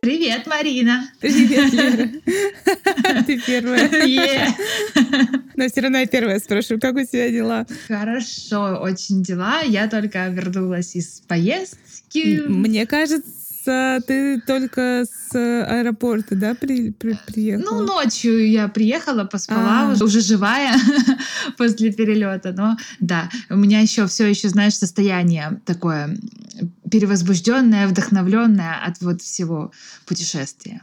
Привет, Марина. Привет, Лера. Ты первая. Но все равно я первая спрошу, как у тебя дела? Хорошо, очень дела. Я только вернулась из поездки. Мне кажется, ты только с аэропорта, да, при, при, приехала? Ну, ночью я приехала, поспала, а. уже, уже живая после перелета. Но да, у меня еще все еще, знаешь, состояние такое перевозбужденное, вдохновленное от вот всего путешествия.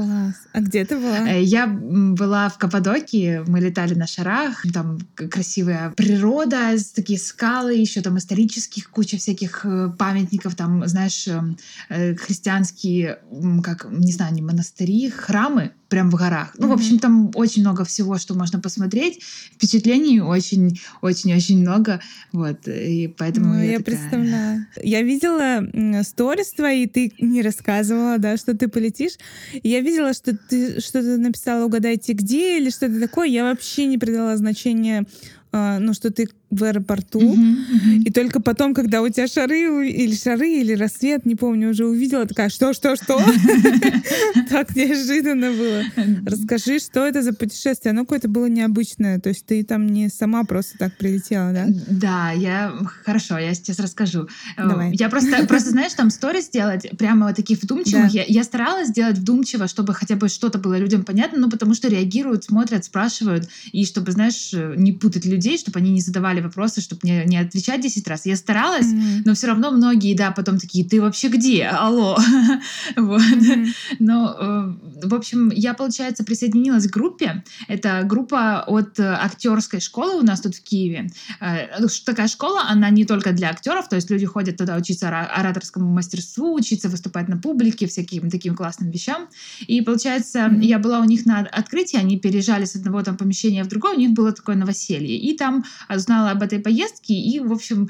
Класс. А где ты была? Э, я была в Каппадокии, мы летали на шарах, там красивая природа, такие скалы, еще там исторических куча всяких э, памятников, там, знаешь, эм, э, христианские, как, не знаю, не монастыри, храмы, прям в горах. Ну, mm-hmm. в общем, там очень много всего, что можно посмотреть. Впечатлений очень-очень-очень много. Вот, и поэтому ну, я, я такая... представляю. Я видела сторис твои, ты не рассказывала, да, что ты полетишь. Я видела, что ты что-то написала «Угадайте где» или что-то такое. Я вообще не придала значения а, ну, что ты в аэропорту, uh-huh, uh-huh. и только потом, когда у тебя шары или шары или рассвет, не помню, уже увидела, такая, что, что, что? Так неожиданно было. Расскажи, что это за путешествие? Оно какое-то было необычное, то есть ты там не сама просто так прилетела, да? Да, я... Хорошо, я сейчас расскажу. Э, Давай. Я просто, просто знаешь, там сторис сделать прямо вот таких вдумчивых. Я, я старалась сделать вдумчиво, чтобы хотя бы что-то было людям понятно, ну, потому что реагируют, смотрят, спрашивают, и чтобы, знаешь, не путать людей, чтобы они не задавали задавали вопросы, чтобы не, не отвечать 10 раз. Я старалась, mm-hmm. но все равно многие, да, потом такие, ты вообще где? Алло. вот. Mm-hmm. Но, э, в общем, я, получается, присоединилась к группе. Это группа от актерской школы у нас тут в Киеве. Э, такая школа, она не только для актеров, то есть люди ходят туда учиться ораторскому мастерству, учиться выступать на публике, всяким таким классным вещам. И, получается, mm-hmm. я была у них на открытии, они переезжали с одного там помещения в другое, у них было такое новоселье. И там узнала об этой поездке и, в общем,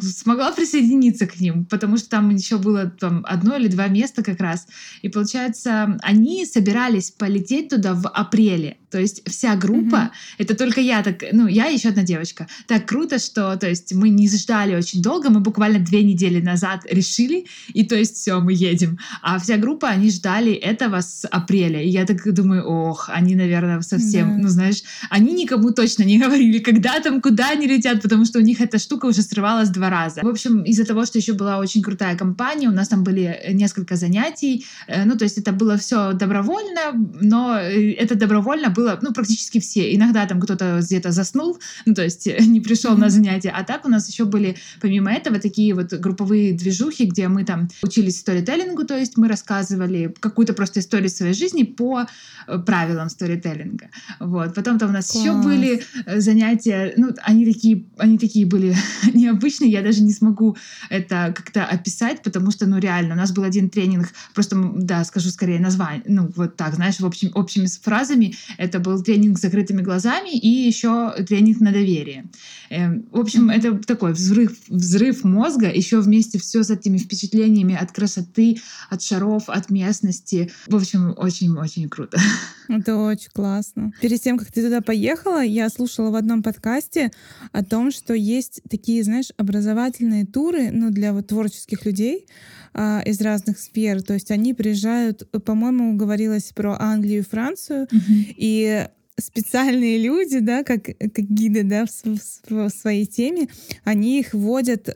смогла присоединиться к ним, потому что там еще было там одно или два места как раз. И получается, они собирались полететь туда в апреле. То есть вся группа, mm-hmm. это только я так, ну, я еще одна девочка. Так круто, что, то есть мы не ждали очень долго, мы буквально две недели назад решили, и то есть все, мы едем. А вся группа, они ждали этого с апреля. И я так думаю, ох, они, наверное, совсем, yeah. ну, знаешь, они никому точно не говорили, когда там, куда они летят, потому что у них эта штука уже срывалась два раза. В общем, из-за того, что еще была очень крутая компания, у нас там были несколько занятий, э, ну, то есть это было все добровольно, но э, это добровольно было ну, практически все. Иногда там кто-то где-то заснул, ну, то есть не пришел mm-hmm. на занятия. А так у нас еще были, помимо этого, такие вот групповые движухи, где мы там учились сторителлингу, то есть мы рассказывали какую-то просто историю своей жизни по э, правилам сторителлинга. Вот. Потом там у нас Класс. еще были э, занятия, ну, они такие, они такие были необычные, я даже не смогу это как-то описать, потому что, ну, реально, у нас был один тренинг, просто, да, скажу скорее название, ну, вот так, знаешь, в общем, общими фразами, это был тренинг с закрытыми глазами и еще тренинг на доверие. Эм, в общем, это такой взрыв, взрыв мозга, еще вместе все с этими впечатлениями от красоты, от шаров, от местности. В общем, очень-очень круто. Это очень классно. Перед тем, как ты туда поехала, я слушала в одном подкасте о том, что есть такие, знаешь, образовательные туры, ну, для вот творческих людей, а, из разных сфер. То есть они приезжают, по-моему, говорилось про Англию и Францию, mm-hmm. и специальные люди, да, как, как гиды, да, в, в, в своей теме, они их водят э,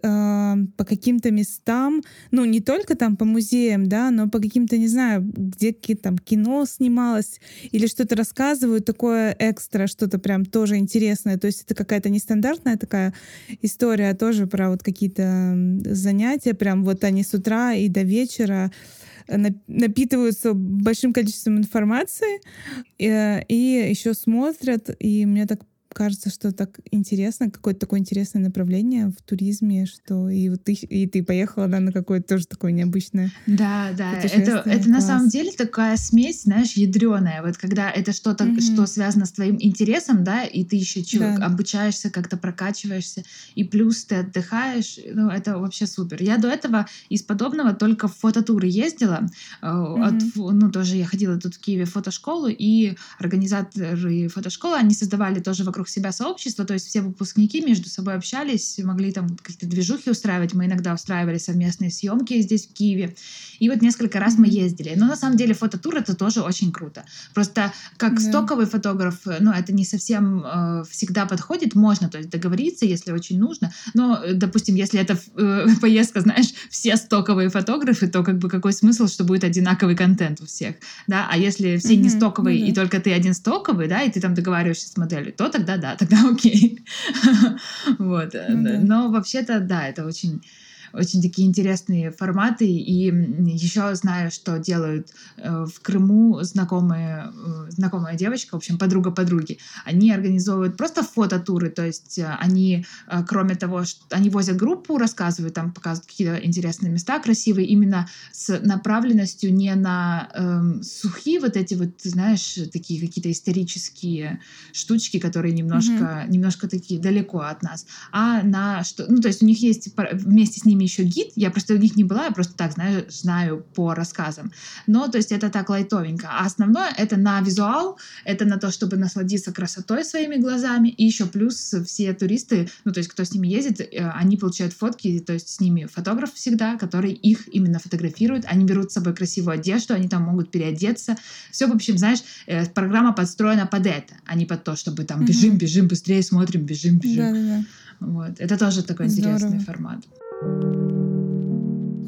по каким-то местам, ну, не только там по музеям, да, но по каким-то, не знаю, где там кино снималось или что-то рассказывают, такое экстра, что-то прям тоже интересное. То есть это какая-то нестандартная такая история, а тоже про вот какие-то занятия, прям вот они с утра и до вечера напитываются большим количеством информации и, э, и еще смотрят, и мне так кажется, что так интересно, какое-то такое интересное направление в туризме, что и вот ты, и ты поехала да, на какое-то тоже такое необычное Да, да, это, это на самом деле такая смесь, знаешь, ядреная. Вот когда это что-то, mm-hmm. что связано с твоим интересом, да, и ты еще да. обучаешься, как-то прокачиваешься, и плюс ты отдыхаешь, ну, это вообще супер. Я до этого из подобного только в фототуры ездила. Mm-hmm. От, ну, тоже я ходила тут в Киеве в фотошколу, и организаторы фотошколы, они создавали тоже вокруг себя сообщество, то есть все выпускники между собой общались, могли там какие-то движухи устраивать. Мы иногда устраивали совместные съемки здесь, в Киеве. И вот несколько раз мы ездили. Но на самом деле фототур это тоже очень круто. Просто как да. стоковый фотограф, ну, это не совсем э, всегда подходит. Можно, то есть договориться, если очень нужно. Но, допустим, если это э, поездка, знаешь, все стоковые фотографы, то как бы какой смысл, что будет одинаковый контент у всех, да? А если все mm-hmm. не стоковые, mm-hmm. и только ты один стоковый, да, и ты там договариваешься с моделью, то тогда да, тогда окей. вот. Mm-hmm. Но вообще-то, да, это очень очень такие интересные форматы. И еще знаю, что делают э, в Крыму знакомые, э, знакомая девочка, в общем, подруга подруги. Они организовывают просто фототуры, то есть э, они, кроме того, что они возят группу, рассказывают, там показывают какие-то интересные места красивые, именно с направленностью не на эм, сухие вот эти вот, знаешь, такие какие-то исторические штучки, которые немножко, mm-hmm. немножко такие далеко от нас, а на что, ну, то есть у них есть вместе с ними еще гид, я просто у них не была, я просто так знаю, знаю по рассказам. Но, то есть, это так лайтовенько. А основное — это на визуал, это на то, чтобы насладиться красотой своими глазами. И еще плюс все туристы, ну, то есть, кто с ними ездит, э, они получают фотки, то есть, с ними фотограф всегда, который их именно фотографирует. Они берут с собой красивую одежду, они там могут переодеться. Все, в общем, знаешь, э, программа подстроена под это, а не под то, чтобы там бежим, бежим, быстрее смотрим, бежим, бежим. Да, да, да. Вот. Это тоже такой Здорово. интересный формат.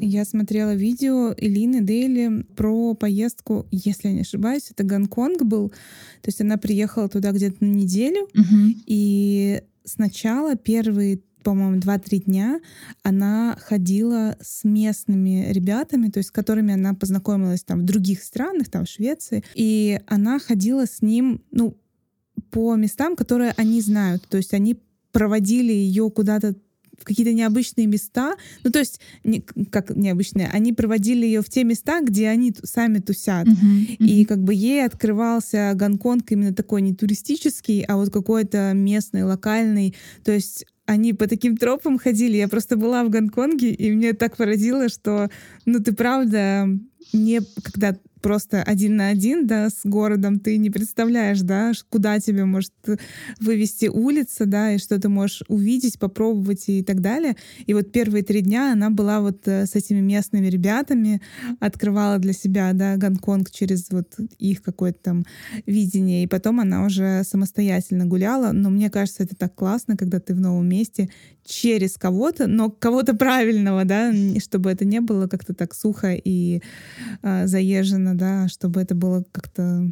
Я смотрела видео Элины Дейли про поездку, если я не ошибаюсь, это Гонконг был. То есть она приехала туда где-то на неделю, угу. и сначала первые по-моему, два-три дня она ходила с местными ребятами, то есть с которыми она познакомилась там в других странах, там в Швеции, и она ходила с ним, ну, по местам, которые они знают, то есть они проводили ее куда-то в какие-то необычные места. Ну, то есть, не, как необычные, они проводили ее в те места, где они сами тусят. Uh-huh, uh-huh. И как бы ей открывался Гонконг именно такой не туристический, а вот какой-то местный, локальный. То есть они по таким тропам ходили. Я просто была в Гонконге, и мне так поразило, что, ну, ты правда не когда просто один на один, да, с городом, ты не представляешь, да, куда тебе может вывести улица, да, и что ты можешь увидеть, попробовать и так далее. И вот первые три дня она была вот э, с этими местными ребятами, открывала для себя, да, Гонконг через вот их какое-то там видение, и потом она уже самостоятельно гуляла, но мне кажется, это так классно, когда ты в новом месте через кого-то, но кого-то правильного, да, чтобы это не было как-то так сухо и э, заезжено, да, чтобы это было как-то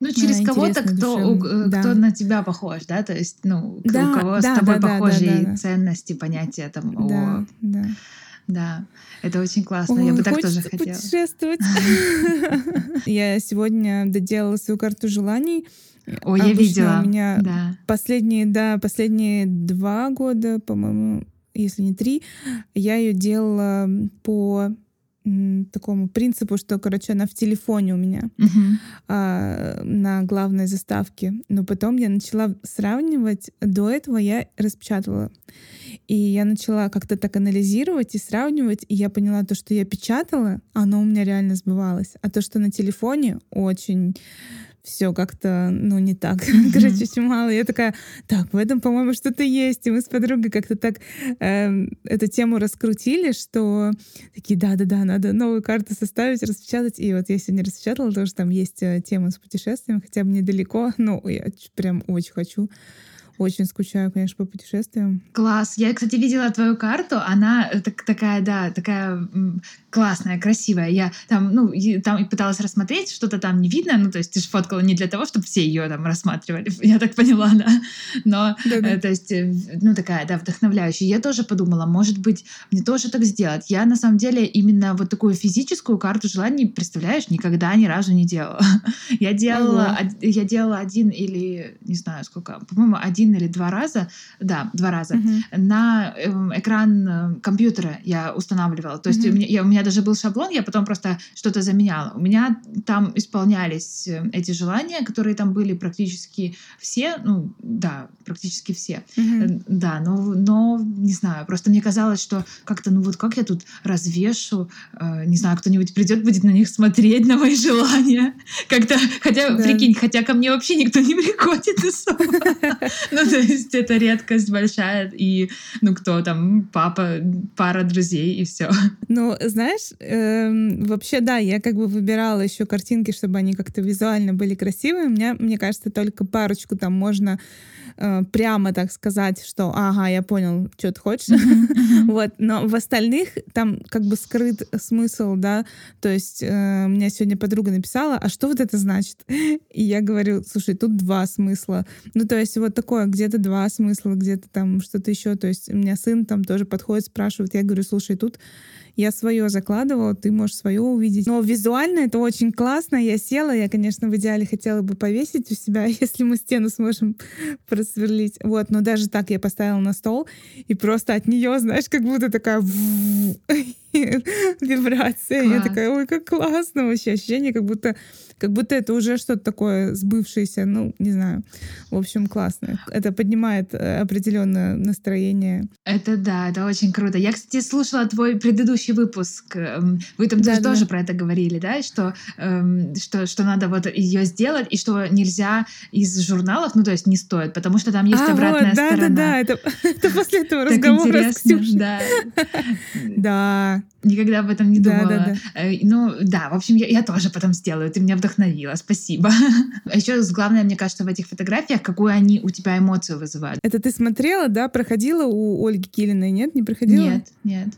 ну, через а, кого-то, кто, у, э, да. кто на тебя похож, да, то есть, ну, да, у кого да, с тобой да, похожие да, да, да. ценности, понятия там да, о... Да. Да, это очень классно. Ой, Я бы так тоже хотела. путешествовать. Я сегодня доделала свою карту желаний. Ой, я видела. У меня да. последние, да, последние два года, по-моему, если не три, я ее делала по такому принципу, что, короче, она в телефоне у меня uh-huh. а, на главной заставке. Но потом я начала сравнивать. До этого я распечатывала. И я начала как-то так анализировать и сравнивать, и я поняла то, что я печатала, оно у меня реально сбывалось. А то, что на телефоне, очень все как-то, ну, не так. Mm-hmm. Короче, очень мало. Я такая, так, в этом, по-моему, что-то есть. И мы с подругой как-то так э, эту тему раскрутили, что такие, да-да-да, надо новую карту составить, распечатать. И вот я сегодня распечатала, что там есть э, тема с путешествием, хотя бы недалеко, но я прям очень хочу очень скучаю, конечно, по путешествиям. Класс. Я, кстати, видела твою карту. Она э, так, такая, да, такая классная, красивая. Я там, ну, там и пыталась рассмотреть, что-то там не видно. Ну, то есть ты же фоткала не для того, чтобы все ее там рассматривали. Я так поняла, да. Но, Да-да. Э, то есть, э, ну, такая, да, вдохновляющая. Я тоже подумала, может быть, мне тоже так сделать. Я, на самом деле, именно вот такую физическую карту желаний, представляешь, никогда ни разу не делала. Я делала, я делала один или, не знаю сколько, по-моему, один один или два раза, да, два раза, mm-hmm. на эм, экран э, компьютера я устанавливала. То есть mm-hmm. у, меня, я, у меня даже был шаблон, я потом просто что-то заменяла. У меня там исполнялись э, эти желания, которые там были практически все, ну да, практически все. Mm-hmm. Да, но, но не знаю, просто мне казалось, что как-то, ну вот как я тут развешу, э, не знаю, кто-нибудь придет, будет на них смотреть, на мои желания. Как-то, хотя, да. прикинь, хотя ко мне вообще никто не приходит особо. Ну, то есть это редкость большая, и, ну, кто там, папа, пара друзей, и все. Ну, знаешь, эм, вообще, да, я как бы выбирала еще картинки, чтобы они как-то визуально были красивые. У меня, мне кажется, только парочку там можно э, прямо так сказать, что ага, я понял, что ты хочешь. вот, но в остальных там как бы скрыт смысл, да, то есть э, меня сегодня подруга написала, а что вот это значит? И я говорю, слушай, тут два смысла. Ну, то есть вот такое, где-то два смысла, где-то там что-то еще. То есть у меня сын там тоже подходит, спрашивает, я говорю, слушай, тут я свое закладывала, ты можешь свое увидеть. Но визуально это очень классно. Я села, я, конечно, в идеале хотела бы повесить у себя, если мы стену сможем просверлить. Вот, но даже так я поставила на стол, и просто от нее, знаешь, как будто такая вибрация. Класс. Я такая, ой, как классно вообще. Ощущение, как будто как будто это уже что-то такое сбывшееся, ну, не знаю. В общем, классно. Это поднимает э, определенное настроение. Это да, это очень круто. Я, кстати, слушала твой предыдущий выпуск. Эм, вы там да, тоже да. про это говорили, да, что, эм, что, что надо вот ее сделать, и что нельзя из журналов, ну, то есть не стоит, потому что там есть а, обратная вот, да, сторона. Да, да, это, это после этого разговора с Ксюшей. Да. да. Никогда об этом не думала. Да, да, да. Ну, да, в общем, я, я тоже потом сделаю. Ты меня вдохновила, спасибо. А еще главное, мне кажется, в этих фотографиях, какую они у тебя эмоцию вызывают. Это ты смотрела, да, проходила у Ольги Килиной, нет? Не проходила? Нет, нет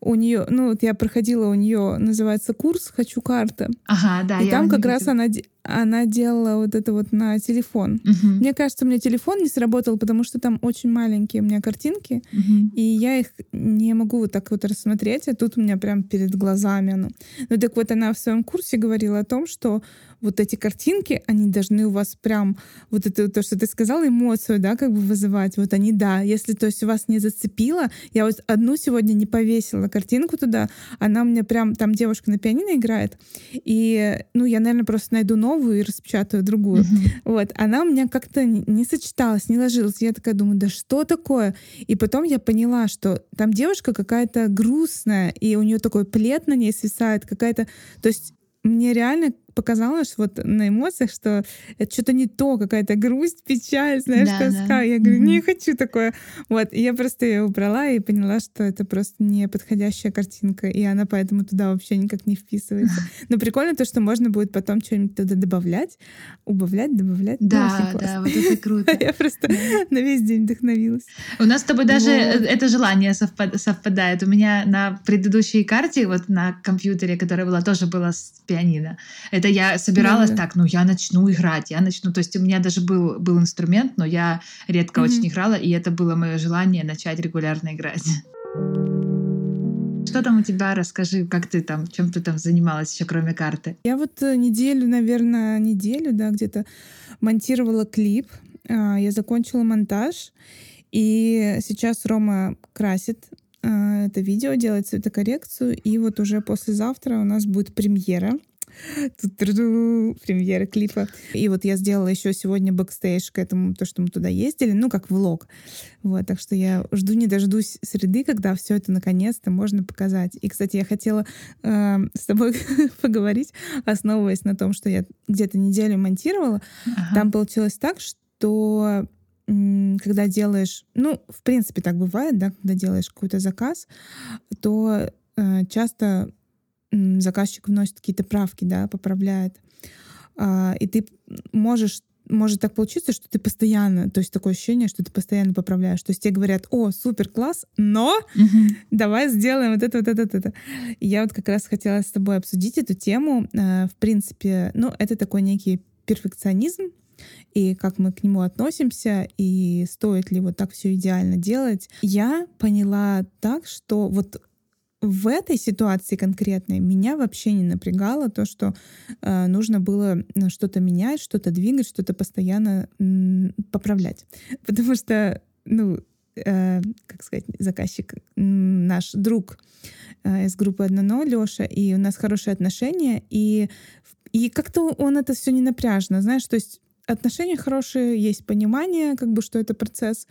у нее, ну вот я проходила у нее, называется курс «Хочу карта». Ага, да. И там как раз она, она делала вот это вот на телефон. Угу. Мне кажется, у меня телефон не сработал, потому что там очень маленькие у меня картинки, угу. и я их не могу вот так вот рассмотреть, а тут у меня прям перед глазами оно. Ну так вот она в своем курсе говорила о том, что вот эти картинки, они должны у вас прям, вот это то, что ты сказала, эмоцию, да, как бы вызывать. Вот они, да. Если, то есть, у вас не зацепило, я вот одну сегодня не повесила картинку туда, она у меня прям, там девушка на пианино играет, и, ну, я, наверное, просто найду новую и распечатаю другую. Mm-hmm. Вот. Она у меня как-то не сочеталась, не ложилась. Я такая думаю, да что такое? И потом я поняла, что там девушка какая-то грустная, и у нее такой плед на ней свисает, какая-то... То есть мне реально показалось вот на эмоциях, что это что-то не то, какая-то грусть, печаль, знаешь, да, тоска. Да. Я говорю, не хочу такое. Вот, и я просто ее убрала и поняла, что это просто не подходящая картинка, и она поэтому туда вообще никак не вписывается. Но прикольно то, что можно будет потом что-нибудь туда добавлять, убавлять, добавлять. Да, да, да вот это круто. Я просто на весь день вдохновилась. У нас с тобой даже это желание совпадает. У меня на предыдущей карте, вот на компьютере, которая была, тоже была с пианино. Это я собиралась да, так, ну я начну играть, я начну. То есть у меня даже был, был инструмент, но я редко mm-hmm. очень играла, и это было мое желание начать регулярно играть. Что там у тебя? Расскажи, как ты там, чем ты там занималась еще, кроме карты? Я вот э, неделю, наверное, неделю, да, где-то монтировала клип. А, я закончила монтаж, и сейчас Рома красит а, это видео, делает цветокоррекцию, и вот уже послезавтра у нас будет премьера премьера клипа. И вот я сделала еще сегодня бэкстейдж к этому, то, что мы туда ездили, ну, как влог. Вот, так что я жду не дождусь среды, когда все это наконец-то можно показать. И, кстати, я хотела э, с тобой поговорить, основываясь на том, что я где-то неделю монтировала. Ага. Там получилось так, что когда делаешь, ну, в принципе, так бывает, да, когда делаешь какой-то заказ, то э, часто заказчик вносит какие-то правки, да, поправляет. А, и ты можешь может так получиться, что ты постоянно, то есть такое ощущение, что ты постоянно поправляешь. То есть тебе говорят, о, супер, класс, но давай сделаем вот это, вот это, вот это. И я вот как раз хотела с тобой обсудить эту тему. А, в принципе, ну, это такой некий перфекционизм, и как мы к нему относимся, и стоит ли вот так все идеально делать. Я поняла так, что вот в этой ситуации конкретной меня вообще не напрягало то, что э, нужно было ну, что-то менять, что-то двигать, что-то постоянно м, поправлять. Потому что, ну, э, как сказать, заказчик, наш друг э, из группы 1.0, Лёша, и у нас хорошие отношения, и, и как-то он это все не напряжно, знаешь, то есть отношения хорошие, есть понимание, как бы, что это процесс.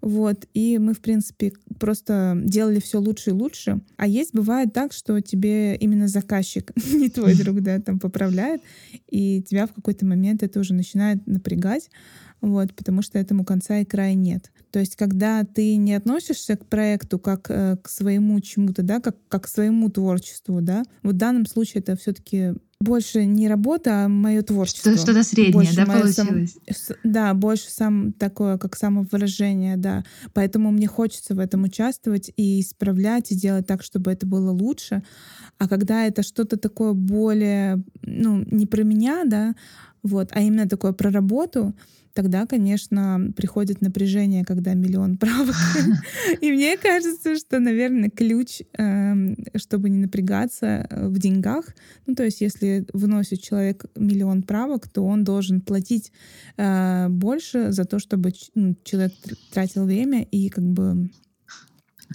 Вот. И мы, в принципе, просто делали все лучше и лучше. А есть, бывает так, что тебе именно заказчик, не твой друг, да, там поправляет, и тебя в какой-то момент это уже начинает напрягать, вот, потому что этому конца и края нет. То есть, когда ты не относишься к проекту как э, к своему чему-то, да, как, как к своему творчеству, да, вот в данном случае это все-таки больше не работа, а мое творчество. Что-то среднее, больше да, получилось? Сам, да, больше сам такое, как самовыражение, да. Поэтому мне хочется в этом участвовать и исправлять, и делать так, чтобы это было лучше. А когда это что-то такое более, ну, не про меня, да, вот, а именно такое про работу, тогда, конечно, приходит напряжение, когда миллион правок. И мне кажется, что, наверное, ключ, эм, чтобы не напрягаться э, в деньгах, ну, то есть если выносит человек миллион правок, то он должен платить э, больше за то, чтобы человек тратил время и как бы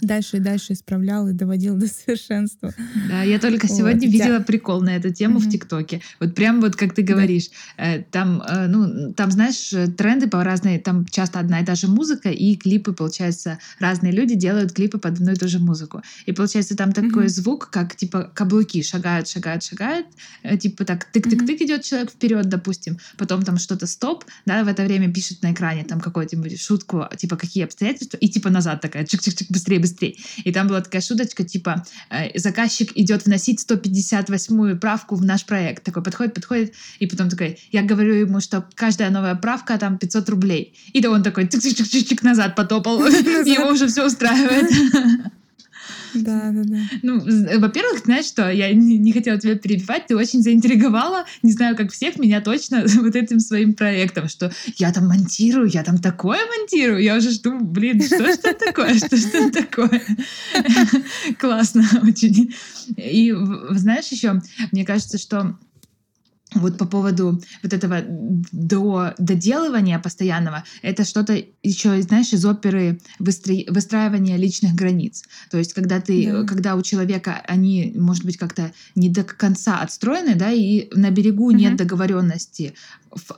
дальше и дальше исправлял и доводил до совершенства. Да, я только вот. сегодня видела прикол на эту тему mm-hmm. в ТикТоке. Вот прям вот как ты говоришь, да. Э, там, э, ну, там, знаешь, тренды по разные, там часто одна и та же музыка, и клипы, получается, разные люди делают клипы под одну и ту же музыку. И получается там такой mm-hmm. звук, как типа каблуки шагают, шагают, шагают, э, типа так тык-тык-тык mm-hmm. идет человек вперед, допустим, потом там что-то стоп, да, в это время пишет на экране там какую-нибудь шутку, типа какие обстоятельства, и типа назад такая, чик-чик-чик, быстрее, быстрее. И там была такая шуточка, типа, э, заказчик идет вносить 158-ю правку в наш проект. Такой подходит, подходит, и потом такой, я говорю ему, что каждая новая правка там 500 рублей. И то он такой чик-чик-чик-чик назад потопал. Его уже все устраивает. Да, да, да. Ну, во-первых, знаешь что, я не, не хотела тебя перебивать, ты очень заинтриговала, не знаю, как всех, меня точно вот этим своим проектом, что я там монтирую, я там такое монтирую, я уже жду, блин, что ж это такое, что ж это такое. Классно очень. И знаешь еще, мне кажется, что вот по поводу вот этого до, доделывания постоянного, это что-то еще, знаешь, из оперы выстро, выстраивания личных границ. То есть, когда ты, да. когда у человека они, может быть, как-то не до конца отстроены, да, и на берегу угу. нет договоренности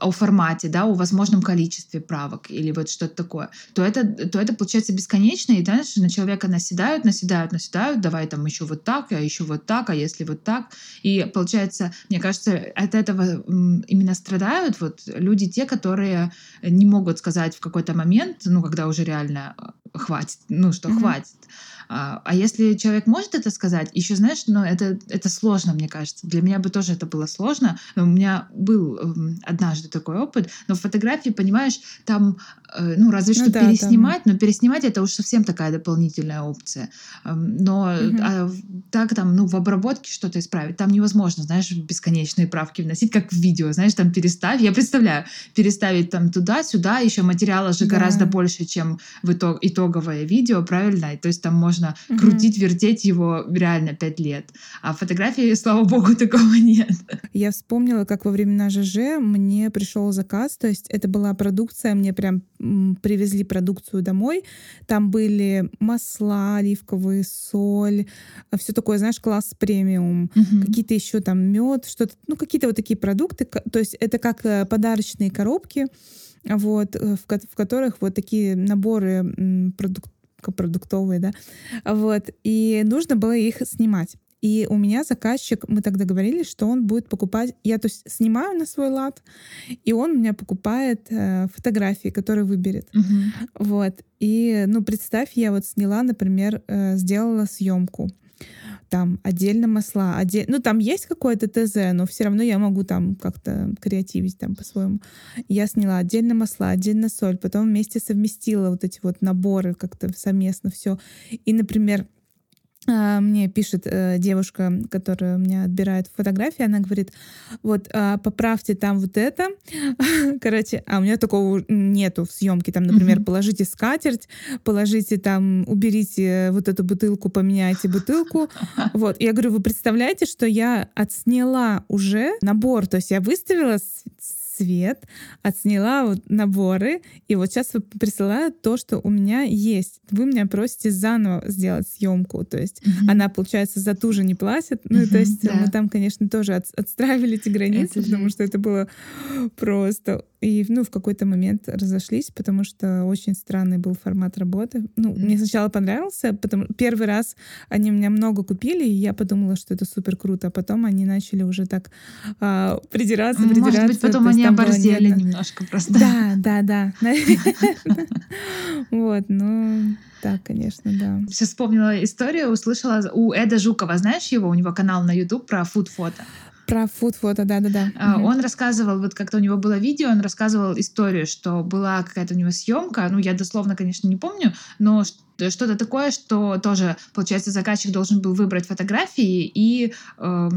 о формате, да, о возможном количестве правок или вот что-то такое, то это, то это получается бесконечно, и дальше на человека наседают, наседают, наседают, давай там еще вот так, а еще вот так, а если вот так. И получается, мне кажется, от этого именно страдают вот люди те, которые не могут сказать в какой-то момент, ну, когда уже реально э, хватит, ну, что mm-hmm. хватит. А, а если человек может это сказать, еще знаешь, но ну, это, это сложно, мне кажется. Для меня бы тоже это было сложно. У меня был эм, однажды такой опыт, но в фотографии, понимаешь, там, э, ну, разве ну, что да, переснимать, там... но переснимать это уж совсем такая дополнительная опция. Эм, но угу. а, так там, ну, в обработке что-то исправить, там невозможно, знаешь, бесконечные правки вносить, как в видео, знаешь, там переставь, я представляю, переставить там туда-сюда, еще материала же да. гораздо больше, чем в итог, итоговое видео, правильно? То есть там можно можно угу. крутить, вертеть его реально пять лет. А фотографии, слава богу, такого нет. Я вспомнила, как во времена ЖЖ мне пришел заказ, то есть это была продукция, мне прям привезли продукцию домой. Там были масла оливковые, соль, все такое, знаешь, класс премиум, угу. какие-то еще там мед, что-то, ну какие-то вот такие продукты. То есть это как э, подарочные коробки вот, э, в, в которых вот такие наборы продуктов продуктовые, да, вот, и нужно было их снимать. И у меня заказчик, мы так договорились, что он будет покупать, я то есть снимаю на свой лад, и он у меня покупает э, фотографии, которые выберет. Uh-huh. Вот. И, ну, представь, я вот сняла, например, э, сделала съемку там отдельно масла, отдель... ну там есть какое-то ТЗ, но все равно я могу там как-то креативить там по-своему. Я сняла отдельно масла, отдельно соль, потом вместе совместила вот эти вот наборы как-то совместно все. И, например, мне пишет э, девушка, которая у меня отбирает фотографии, она говорит, вот э, поправьте там вот это, короче, а у меня такого нету в съемке, там, например, mm-hmm. положите скатерть, положите там, уберите вот эту бутылку, поменяйте бутылку, вот. Я говорю, вы представляете, что я отсняла уже набор, то есть я выставила свет, отсняла вот наборы, и вот сейчас присылаю то, что у меня есть. Вы меня просите заново сделать съемку, то есть mm-hmm. она, получается, за ту же не платит. Ну, mm-hmm, то есть да. мы там, конечно, тоже от, отстраивали эти границы, это потому же. что это было просто и ну, в какой-то момент разошлись, потому что очень странный был формат работы. Ну, mm-hmm. мне сначала понравился, потому первый раз они меня много купили, и я подумала, что это супер круто. А потом они начали уже так а, придираться, придираться. Может быть, потом они оборзели немножко просто. Да, да, да. Вот, ну... Да, конечно, да. Сейчас вспомнила историю, услышала у Эда Жукова, знаешь его? У него канал на YouTube про фуд-фото. Про фуд-фото, да-да-да. А, он рассказывал, вот как-то у него было видео, он рассказывал историю, что была какая-то у него съемка, ну, я дословно, конечно, не помню, но что-то такое, что тоже, получается, заказчик должен был выбрать фотографии и э,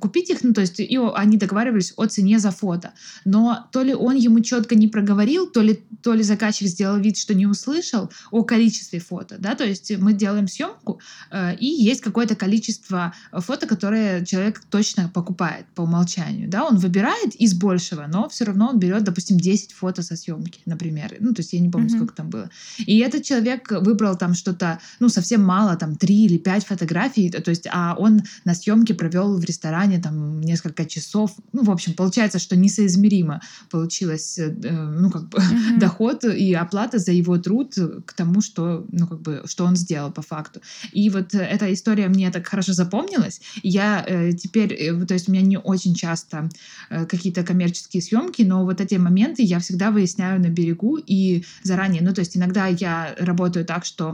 купить их, ну, то есть и они договаривались о цене за фото. Но то ли он ему четко не проговорил, то ли, то ли заказчик сделал вид, что не услышал о количестве фото, да, то есть мы делаем съемку, э, и есть какое-то количество фото, которое человек точно покупает по умолчанию, да, он выбирает из большего, но все равно он берет, допустим, 10 фото со съемки, например, ну, то есть я не помню, mm-hmm. сколько там было. И этот человек выбрал там что-то, ну, совсем мало, там, три или пять фотографий, то есть, а он на съемке провел в ресторане там несколько часов, ну, в общем, получается, что несоизмеримо получилось, э, ну, как бы, mm-hmm. доход и оплата за его труд к тому, что, ну, как бы, что он сделал по факту. И вот эта история мне так хорошо запомнилась, я э, теперь, э, то есть, у меня не очень часто э, какие-то коммерческие съемки, но вот эти моменты я всегда выясняю на берегу и заранее, ну, то есть, иногда я работаю так, что Э,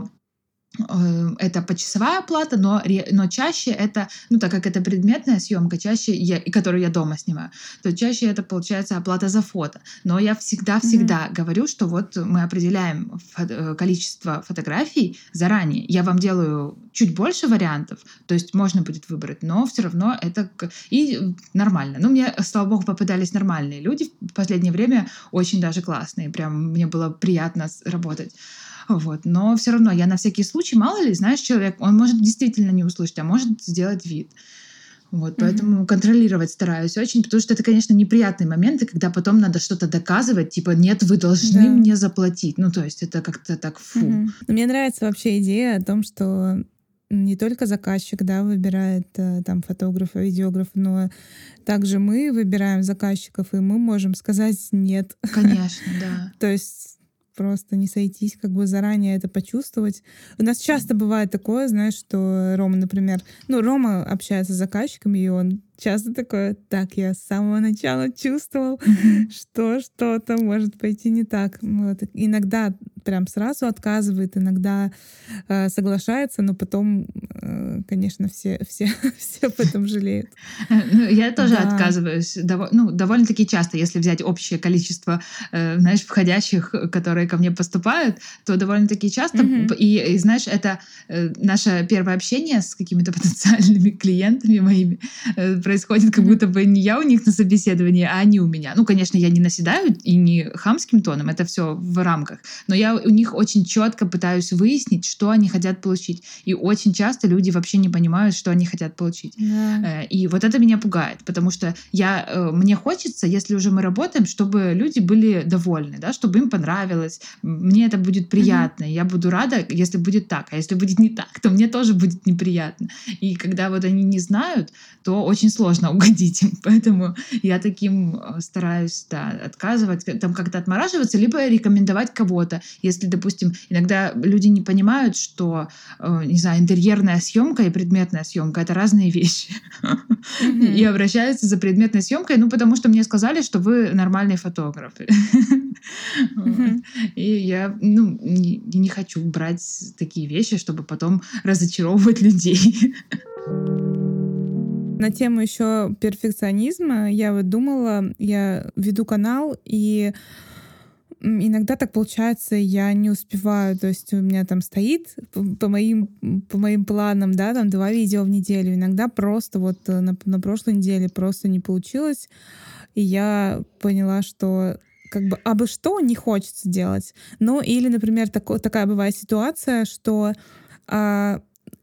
это почасовая оплата, но, но чаще это, ну так как это предметная съемка, чаще я, которую я дома снимаю, то чаще это получается оплата за фото. Но я всегда-всегда mm-hmm. говорю, что вот мы определяем фо- э, количество фотографий заранее. Я вам делаю чуть больше вариантов, то есть можно будет выбрать, но все равно это и нормально. Ну, мне, слава богу, попадались нормальные люди в последнее время, очень даже классные, прям мне было приятно работать. Вот. Но все равно я на всякий случай, мало ли, знаешь, человек, он может действительно не услышать, а может сделать вид. Вот, поэтому mm-hmm. контролировать стараюсь очень, потому что это, конечно, неприятные моменты, когда потом надо что-то доказывать, типа, нет, вы должны да. мне заплатить. Ну, то есть это как-то так фу. Mm-hmm. Но мне нравится вообще идея о том, что не только заказчик, да, выбирает э, там фотографа, видеографа, но также мы выбираем заказчиков, и мы можем сказать нет. Конечно, да. То есть просто не сойтись, как бы заранее это почувствовать. У нас часто бывает такое, знаешь, что Рома, например, ну, Рома общается с заказчиками, и он часто такое, так, я с самого начала чувствовал, что что-то может пойти не так. Вот. Иногда прям сразу отказывает, иногда э, соглашается, но потом, э, конечно, все, все, все об этом жалеют. Ну, я тоже да. отказываюсь. Дов- ну, довольно-таки часто, если взять общее количество, э, знаешь, входящих, которые ко мне поступают, то довольно-таки часто. Mm-hmm. И, и, знаешь, это э, наше первое общение с какими-то потенциальными клиентами моими э, происходит как будто бы не я у них на собеседовании, а они у меня. Ну, конечно, я не наседаю и не хамским тоном, это все в рамках. Но я у них очень четко пытаюсь выяснить, что они хотят получить. И очень часто люди вообще не понимают, что они хотят получить. Yeah. Э, и вот это меня пугает, потому что я, э, мне хочется, если уже мы работаем, чтобы люди были довольны, да, чтобы им понравилось. Мне это будет приятно. Mm-hmm. Я буду рада, если будет так. А если будет не так, то мне тоже будет неприятно. И когда вот они не знают, то очень сложно сложно угодить им. Поэтому я таким э, стараюсь да, отказывать, там как-то отмораживаться, либо рекомендовать кого-то. Если, допустим, иногда люди не понимают, что, э, не знаю, интерьерная съемка и предметная съемка это разные вещи. Mm-hmm. И обращаются за предметной съемкой, ну, потому что мне сказали, что вы нормальный фотограф. Mm-hmm. И я ну, не, не хочу брать такие вещи, чтобы потом разочаровывать людей. На тему еще перфекционизма. Я вот думала, я веду канал, и иногда так получается, я не успеваю, то есть у меня там стоит по моим, по моим планам, да, там два видео в неделю, иногда просто вот э, на, на прошлой неделе просто не получилось, и я поняла, что как бы абы что не хочется делать. Ну или, например, тако, такая бывает ситуация, что а,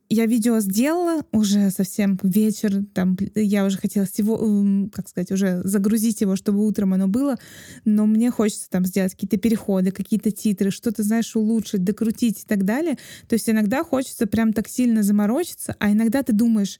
я видео сделала уже совсем вечер, там я уже хотела его, как сказать, уже загрузить его, чтобы утром оно было, но мне хочется там сделать какие-то переходы, какие-то титры, что-то, знаешь, улучшить, докрутить и так далее. То есть иногда хочется прям так сильно заморочиться, а иногда ты думаешь,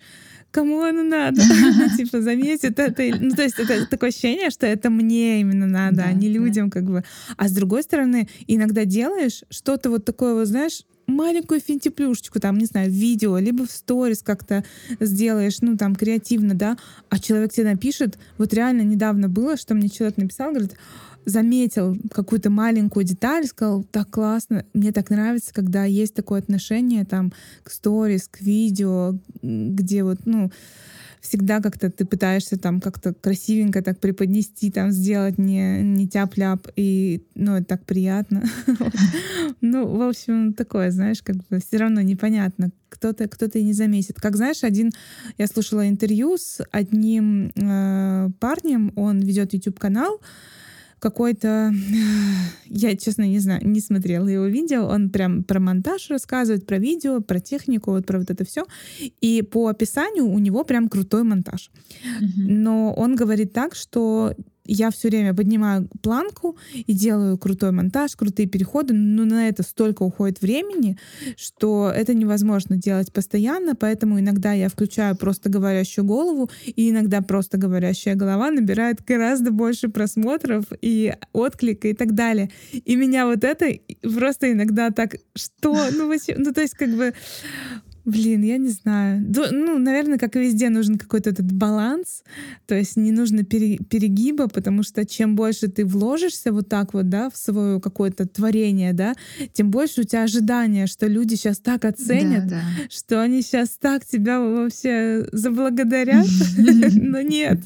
кому оно надо? Типа заметит это. Ну, то есть это такое ощущение, что это мне именно надо, а не людям как бы. А с другой стороны, иногда делаешь что-то вот такое, вот знаешь, маленькую финтиплюшечку, там, не знаю, видео, либо в сторис как-то сделаешь, ну, там, креативно, да, а человек тебе напишет, вот реально недавно было, что мне человек написал, говорит, заметил какую-то маленькую деталь, сказал, так классно, мне так нравится, когда есть такое отношение там к сторис, к видео, где вот, ну, всегда как-то ты пытаешься там как-то красивенько так преподнести, там сделать не, не тяп-ляп, и, ну, это так приятно. Ну, в общем, такое, знаешь, как бы все равно непонятно, кто-то кто и не заметит. Как знаешь, один, я слушала интервью с одним э, парнем, он ведет YouTube-канал, какой-то... Я, честно, не знаю, не смотрела его видео. Он прям про монтаж рассказывает, про видео, про технику, вот про вот это все. И по описанию у него прям крутой монтаж. Mm-hmm. Но он говорит так, что я все время поднимаю планку и делаю крутой монтаж, крутые переходы, но на это столько уходит времени, что это невозможно делать постоянно, поэтому иногда я включаю просто говорящую голову, и иногда просто говорящая голова набирает гораздо больше просмотров и отклика и так далее. И меня вот это просто иногда так, что, ну, ну, то есть как бы Блин, я не знаю. Ну, наверное, как и везде, нужен какой-то этот баланс. То есть не нужно перегиба, потому что чем больше ты вложишься вот так вот, да, в свое какое-то творение, да, тем больше у тебя ожидания, что люди сейчас так оценят, да, да. что они сейчас так тебя вообще заблагодарят. Но нет.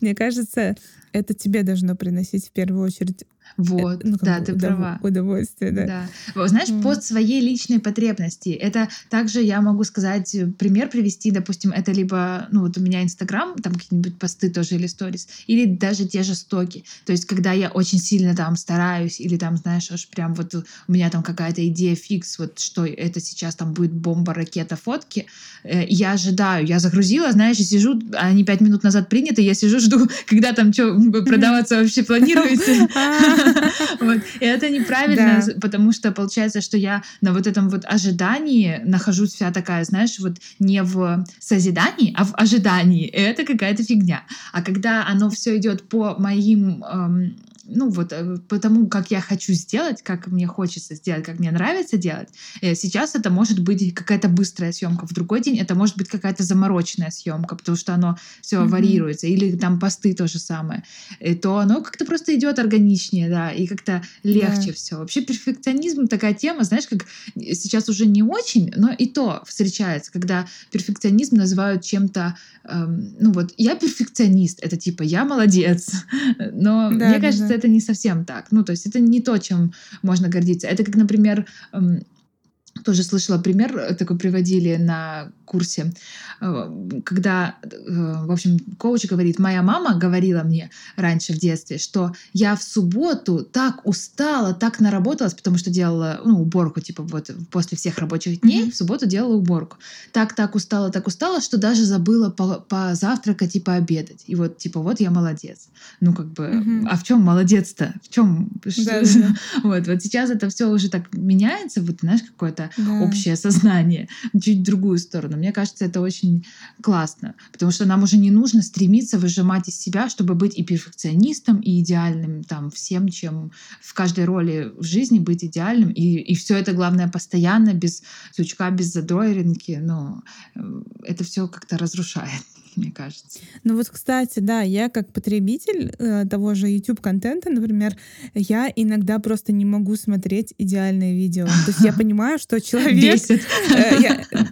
Мне кажется, это тебе должно приносить в первую очередь вот, ну, да, ты удов... права. Удовольствие, да. да. Знаешь, mm. под своей личной потребности. Это также я могу сказать, э, пример привести, допустим, это либо, ну вот у меня Инстаграм, там какие-нибудь посты тоже или сторис, или даже те же стоки. То есть, когда я очень сильно там стараюсь, или там, знаешь, аж прям вот у меня там какая-то идея фикс, вот что это сейчас там будет бомба, ракета, фотки, э, я ожидаю, я загрузила, знаешь, сижу, они пять минут назад приняты, я сижу, жду, когда там что продаваться вообще планируете. И это неправильно, потому что получается, что я на вот этом вот ожидании нахожусь вся такая, знаешь, вот не в созидании, а в ожидании. И это какая-то фигня. А когда оно все идет по моим эм, ну вот э, потому, как я хочу сделать, как мне хочется сделать, как мне нравится делать. Э, сейчас это может быть какая-то быстрая съемка, в другой день это может быть какая-то замороченная съемка, потому что оно все mm-hmm. варьируется, или там посты то же самое. И то оно как-то просто идет органичнее, да, и как-то легче yeah. все. Вообще перфекционизм такая тема, знаешь, как сейчас уже не очень, но и то встречается, когда перфекционизм называют чем-то, эм, ну вот я перфекционист, это типа я молодец, но да, мне кажется это не совсем так. Ну, то есть это не то, чем можно гордиться. Это как, например, эм, тоже слышала пример, э, такой приводили на курсе, э, когда, э, в общем, коуч говорит, моя мама говорила мне раньше в детстве, что я в субботу так устала, так наработалась, потому что делала ну, уборку, типа вот после всех рабочих дней mm-hmm. в субботу делала уборку. Так, так устала, так устала, что даже забыла позавтракать и пообедать. И вот, типа, вот я молодец. Ну, как бы, mm-hmm. а в чем молодец-то? В чем? Да, да. Вот, вот сейчас это все уже так меняется, вот, знаешь, какое-то да. общее сознание, чуть в другую сторону. Мне кажется, это очень классно, потому что нам уже не нужно стремиться выжимать из себя, чтобы быть и перфекционистом, и идеальным там всем, чем в каждой роли в жизни быть идеальным. И, и все это, главное, постоянно, без сучка, без задойринки. Но э, это все как-то разрушает. Мне кажется. Ну вот, кстати, да, я как потребитель э, того же YouTube-контента, например, я иногда просто не могу смотреть идеальные видео. То есть я понимаю, что человек... Бесит.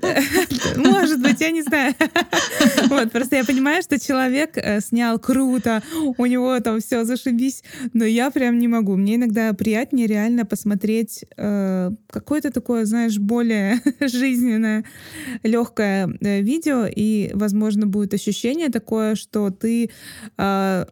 Э, может быть, я не знаю. Вот, просто я понимаю, что человек э, снял круто, у него там все зашибись, но я прям не могу. Мне иногда приятнее реально посмотреть э, какое-то такое, знаешь, более жизненное, легкое видео, и, возможно, будет ощущение такое, что ты э,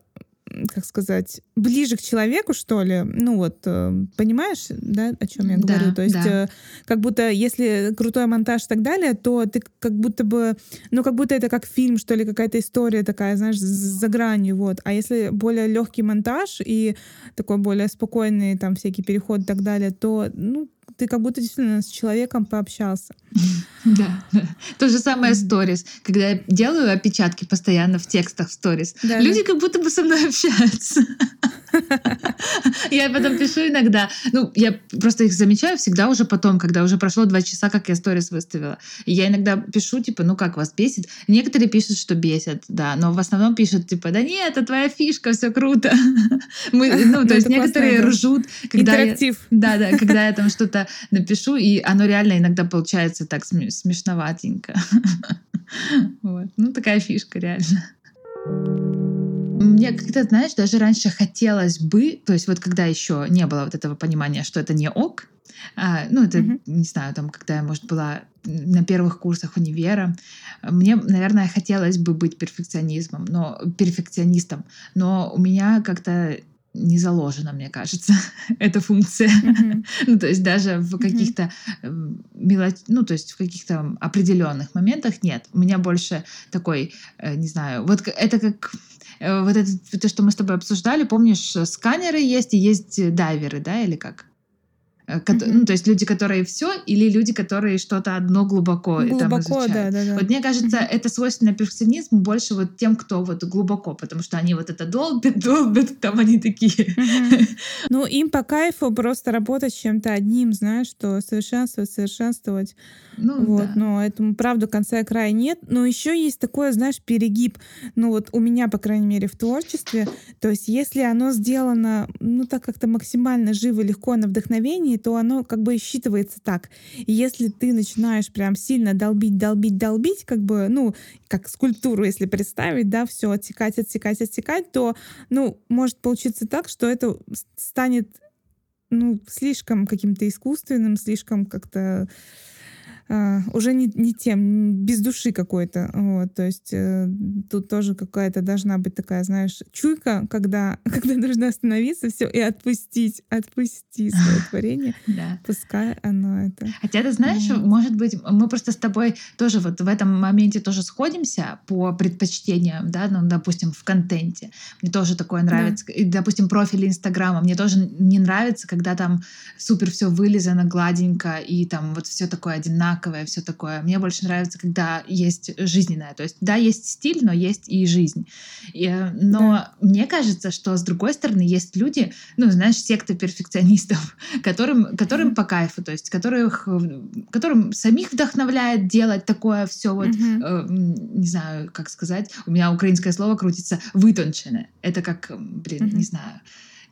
как сказать, ближе к человеку, что ли. Ну вот, э, понимаешь, да, о чем я да, говорю? То есть, да. Э, как будто, если крутой монтаж и так далее, то ты как будто бы, ну, как будто это как фильм, что ли, какая-то история такая, знаешь, за гранью, вот. А если более легкий монтаж и такой более спокойный, там, всякий переход и так далее, то, ну, ты как будто действительно с человеком пообщался. Да, То же самое сторис. Когда я делаю опечатки постоянно в текстах в сторис, люди как будто бы со мной общаются. Я потом пишу иногда. Ну, я просто их замечаю всегда уже потом, когда уже прошло два часа, как я сторис выставила. И я иногда пишу, типа, ну как вас бесит? Некоторые пишут, что бесит, да, но в основном пишут, типа, да нет, это твоя фишка, все круто. Мы, ну, то есть некоторые ржут, когда Интерактив. да, да, когда я там что-то напишу, и оно реально иногда получается так смешноватенько. Вот. Ну, такая фишка, реально. Мне как-то, знаешь, даже раньше хотелось бы, то есть вот когда еще не было вот этого понимания, что это не ок, а, ну, это, mm-hmm. не знаю, там, когда я, может, была на первых курсах универа, мне, наверное, хотелось бы быть перфекционизмом, но перфекционистом, но у меня как-то не заложена, мне кажется, эта функция. Mm-hmm. ну, то есть даже в каких-то mm-hmm. мелоч... ну, то есть в каких-то определенных моментах нет. У меня больше такой, э, не знаю, вот это как э, вот это то, что мы с тобой обсуждали, помнишь, сканеры есть и есть дайверы, да, или как? Mm-hmm. Ну, то есть люди, которые все, или люди, которые что-то одно глубоко, глубоко там изучают. Да, да, да. Вот мне кажется, mm-hmm. это свойственно перфекционизму больше вот тем, кто вот глубоко, потому что они вот это долбят, долбят, там они такие. Mm-hmm. Ну, им по кайфу просто работать чем-то одним, знаешь, что совершенствовать, совершенствовать. Ну, вот, да. но этому, правда, конца и края нет. Но еще есть такое, знаешь, перегиб. Ну, вот у меня, по крайней мере, в творчестве. То есть, если оно сделано, ну, так как-то максимально живо, легко, на вдохновении, то оно как бы считывается так. И если ты начинаешь прям сильно долбить, долбить, долбить, как бы, ну, как скульптуру, если представить, да, все отсекать, отсекать, отсекать, то, ну, может получиться так, что это станет ну, слишком каким-то искусственным, слишком как-то а, уже не, не тем, без души какой-то. Вот, то есть э, тут тоже какая-то должна быть такая, знаешь, чуйка, когда, когда нужно остановиться все и отпустить, отпустить свое творение. Да. Пускай оно это. Хотя ты знаешь, вот. может быть, мы просто с тобой тоже вот в этом моменте тоже сходимся по предпочтениям, да, ну, допустим, в контенте. Мне тоже такое нравится. Да. И, допустим, профиль Инстаграма. Мне тоже не нравится, когда там супер все вылизано гладенько и там вот все такое одинаковое одинаковое, все такое. Мне больше нравится, когда есть жизненное. То есть, да, есть стиль, но есть и жизнь. И, э, но да. мне кажется, что с другой стороны есть люди, ну, знаешь, секта перфекционистов, которым, которым по кайфу, то есть, которых, которым самих вдохновляет делать такое все вот, mm-hmm. э, не знаю, как сказать, у меня украинское слово крутится вытонченное. Это как, блин, mm-hmm. не знаю,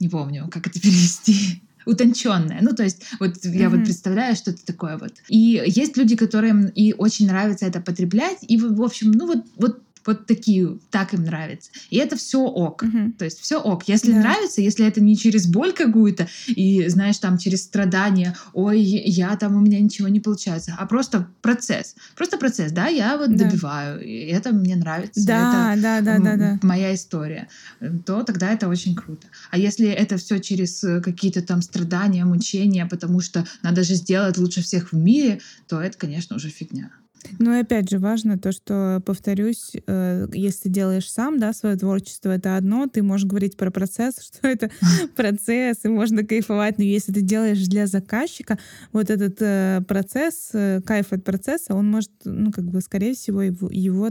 не помню, как это перевести утонченное. Ну, то есть, вот mm-hmm. я вот представляю, что это такое вот. И есть люди, которым и очень нравится это потреблять, и, в общем, ну, вот, вот вот такие, так им нравится. И это все ок. Угу. То есть все ок. Если да. нравится, если это не через боль какую-то, и знаешь, там через страдания, ой, я там, у меня ничего не получается, а просто процесс. Просто процесс, да, я вот да. добиваю, и это мне нравится. Да, это да, да, да, да. моя история. То тогда это очень круто. А если это все через какие-то там страдания, мучения, потому что надо же сделать лучше всех в мире, то это, конечно, уже фигня. Ну и опять же важно то, что, повторюсь, э, если делаешь сам, да, свое творчество, это одно, ты можешь говорить про процесс, что это процесс, и можно кайфовать, но если ты делаешь для заказчика, вот этот э, процесс, э, кайф от процесса, он может, ну как бы, скорее всего, его, его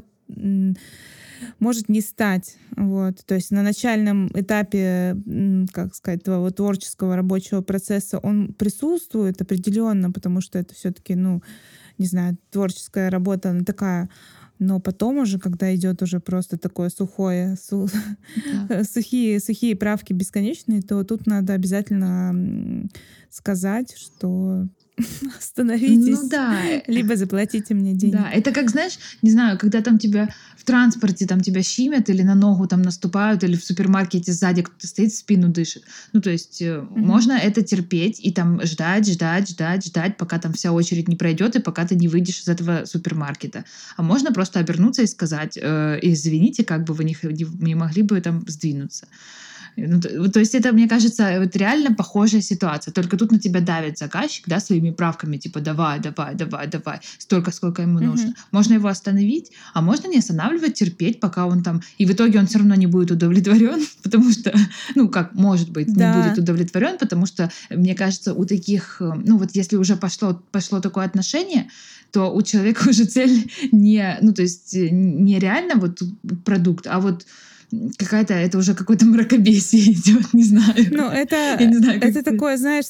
может не стать. Вот. То есть на начальном этапе, как сказать, твоего творческого рабочего процесса он присутствует определенно, потому что это все-таки, ну, не знаю, творческая работа, она такая Но потом уже, когда идет уже просто такое сухое, су... да. сухие, сухие правки бесконечные, то тут надо обязательно сказать, что остановитесь, ну, да. либо заплатите мне деньги. Да, это как, знаешь, не знаю, когда там тебя в транспорте там тебя щимят или на ногу там наступают, или в супермаркете сзади кто-то стоит, в спину дышит. Ну, то есть mm-hmm. можно это терпеть и там ждать, ждать, ждать, ждать, пока там вся очередь не пройдет и пока ты не выйдешь из этого супермаркета. А можно просто обернуться и сказать, э, извините, как бы вы не, не могли бы там сдвинуться. Ну, то, то есть это, мне кажется, вот реально похожая ситуация. Только тут на тебя давит заказчик, да, своими правками, типа давай, давай, давай, давай, столько, сколько ему нужно. Mm-hmm. Можно его остановить, а можно не останавливать, терпеть, пока он там... И в итоге он все равно не будет удовлетворен, потому что, ну, как может быть, да. не будет удовлетворен, потому что, мне кажется, у таких, ну, вот если уже пошло, пошло такое отношение, то у человека уже цель не, ну, то есть не реально вот продукт, а вот какая-то, это уже какое-то мракобесие идет, не знаю. Ну, это, не знаю, это такое, знаешь,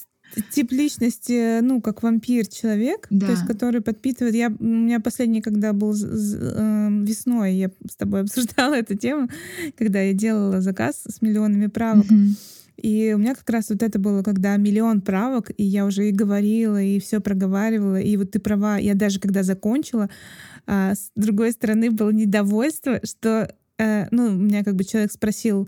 тип личности, ну, как вампир-человек, да. то есть который подпитывает. Я, у меня последний, когда был э, весной, я с тобой обсуждала эту тему, когда я делала заказ с миллионами правок. Mm-hmm. И у меня как раз вот это было, когда миллион правок, и я уже и говорила, и все проговаривала. И вот ты права, я даже когда закончила, а, с другой стороны было недовольство, что э, ну, меня как бы человек спросил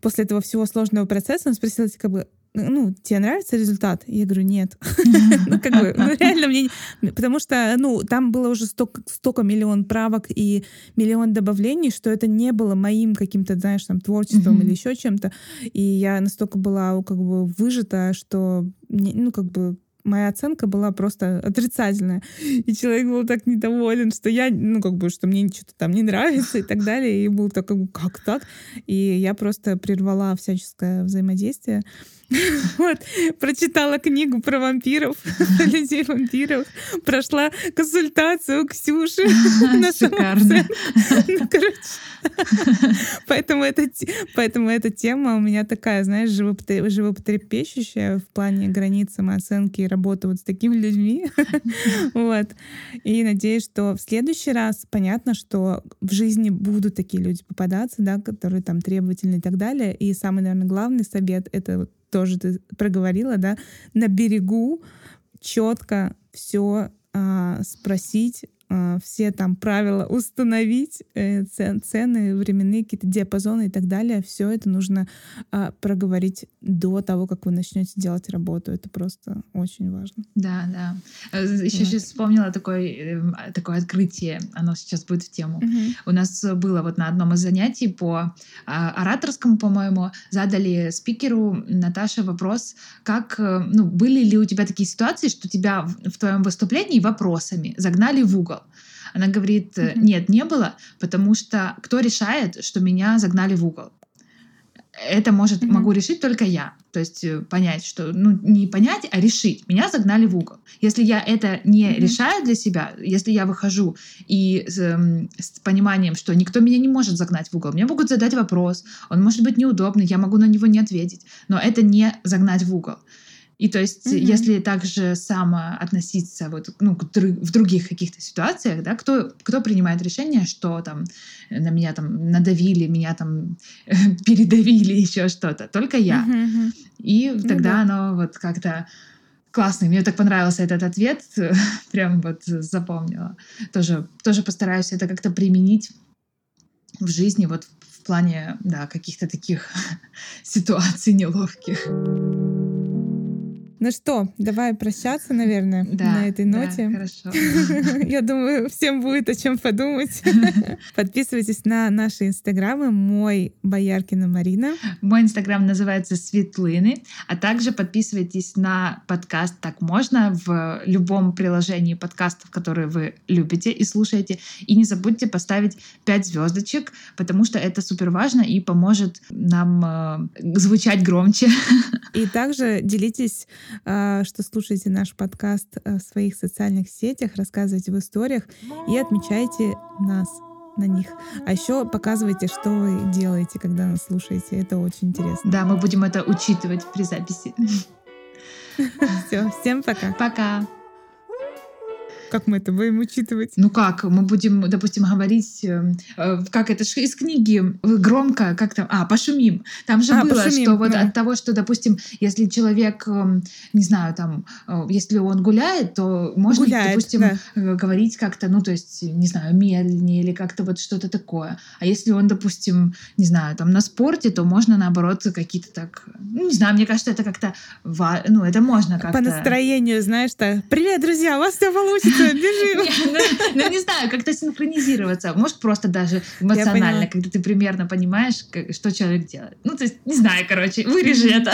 после этого всего сложного процесса, он спросил, как бы, ну, тебе нравится результат? Я говорю, нет. ну, как бы, ну, реально мне... Потому что, ну, там было уже столько, столько миллион правок и миллион добавлений, что это не было моим каким-то, знаешь, там, творчеством или еще чем-то. И я настолько была, как бы, выжата, что, ну, как бы, моя оценка была просто отрицательная. И человек был так недоволен, что я, ну, как бы, что мне что-то там не нравится и так далее. И был так, как, как так? И я просто прервала всяческое взаимодействие. Вот, прочитала книгу про вампиров, про людей-вампиров, прошла консультацию у Ксюши. Шикарно. Ну, поэтому, это, поэтому эта тема у меня такая, знаешь, животрепещущая в плане границ самооценки и работы вот с такими людьми. Вот. И надеюсь, что в следующий раз понятно, что в жизни будут такие люди попадаться, да, которые там требовательны и так далее. И самый, наверное, главный совет — это тоже ты проговорила, да, на берегу четко все а, спросить, все там правила установить, э, цены, временные какие-то диапазоны и так далее. Все это нужно а, проговорить до того, как вы начнете делать работу. Это просто очень важно. Да, да. Э, Еще вот. сейчас вспомнила такое, эм, такое открытие. Оно сейчас будет в тему. Угу. У нас было вот на одном из занятий по а, ораторскому, по-моему, задали спикеру Наташе вопрос, как, э, ну, были ли у тебя такие ситуации, что тебя в твоем выступлении вопросами загнали в угол? Она говорит, нет, не было, потому что кто решает, что меня загнали в угол? Это может, mm-hmm. могу решить только я. То есть э, понять, что, ну, не понять, а решить. Меня загнали в угол. Если я это не mm-hmm. решаю для себя, если я выхожу и с, эм, с пониманием, что никто меня не может загнать в угол, мне могут задать вопрос, он может быть неудобный, я могу на него не ответить, но это не загнать в угол. И то есть, mm-hmm. если также само относиться вот, ну, в других каких-то ситуациях, да, кто, кто принимает решение, что там на меня там надавили, меня там передавили, еще что-то, только я. Mm-hmm. И ну, тогда да. оно вот как-то классный. Мне так понравился этот ответ, прям вот запомнила. Тоже, тоже постараюсь это как-то применить в жизни, вот в плане, да, каких-то таких ситуаций неловких. Ну что, давай прощаться, наверное, да, на этой ноте. Да, хорошо. Я думаю, всем будет о чем подумать. Подписывайтесь на наши инстаграмы. Мой Бояркина Марина. Мой инстаграм называется Светлыны. А также подписывайтесь на подкаст «Так можно» в любом приложении подкастов, которые вы любите и слушаете. И не забудьте поставить 5 звездочек, потому что это супер важно и поможет нам э, звучать громче. И также делитесь что слушаете наш подкаст э, в своих социальных сетях, рассказывайте в историях и отмечайте нас на них. А еще показывайте, что вы делаете, когда нас слушаете. Это очень интересно. Да, мы будем это учитывать при записи. Все, всем пока. Пока. Как мы это будем учитывать? Ну как, мы будем, допустим, говорить, э, э как это же из книги громко, как там, а, пошумим. Там же а, было, пошумим, что вот да. от того, что, допустим, если человек, э, не знаю, там, э, если он гуляет, то можно, гуляет, допустим, да. Э, говорить как-то, ну, то есть, не знаю, медленнее или как-то вот что-то такое. А если он, допустим, не знаю, там, на спорте, то можно, наоборот, какие-то так, ну, не знаю, мне кажется, это как-то, ну, это можно как-то... По настроению, знаешь, так, привет, друзья, у вас все получится, бежим. Ну, ну, не знаю, как-то синхронизироваться. Может, просто даже эмоционально, когда ты примерно понимаешь, что человек делает. Ну, то есть, не знаю, короче, вырежи это.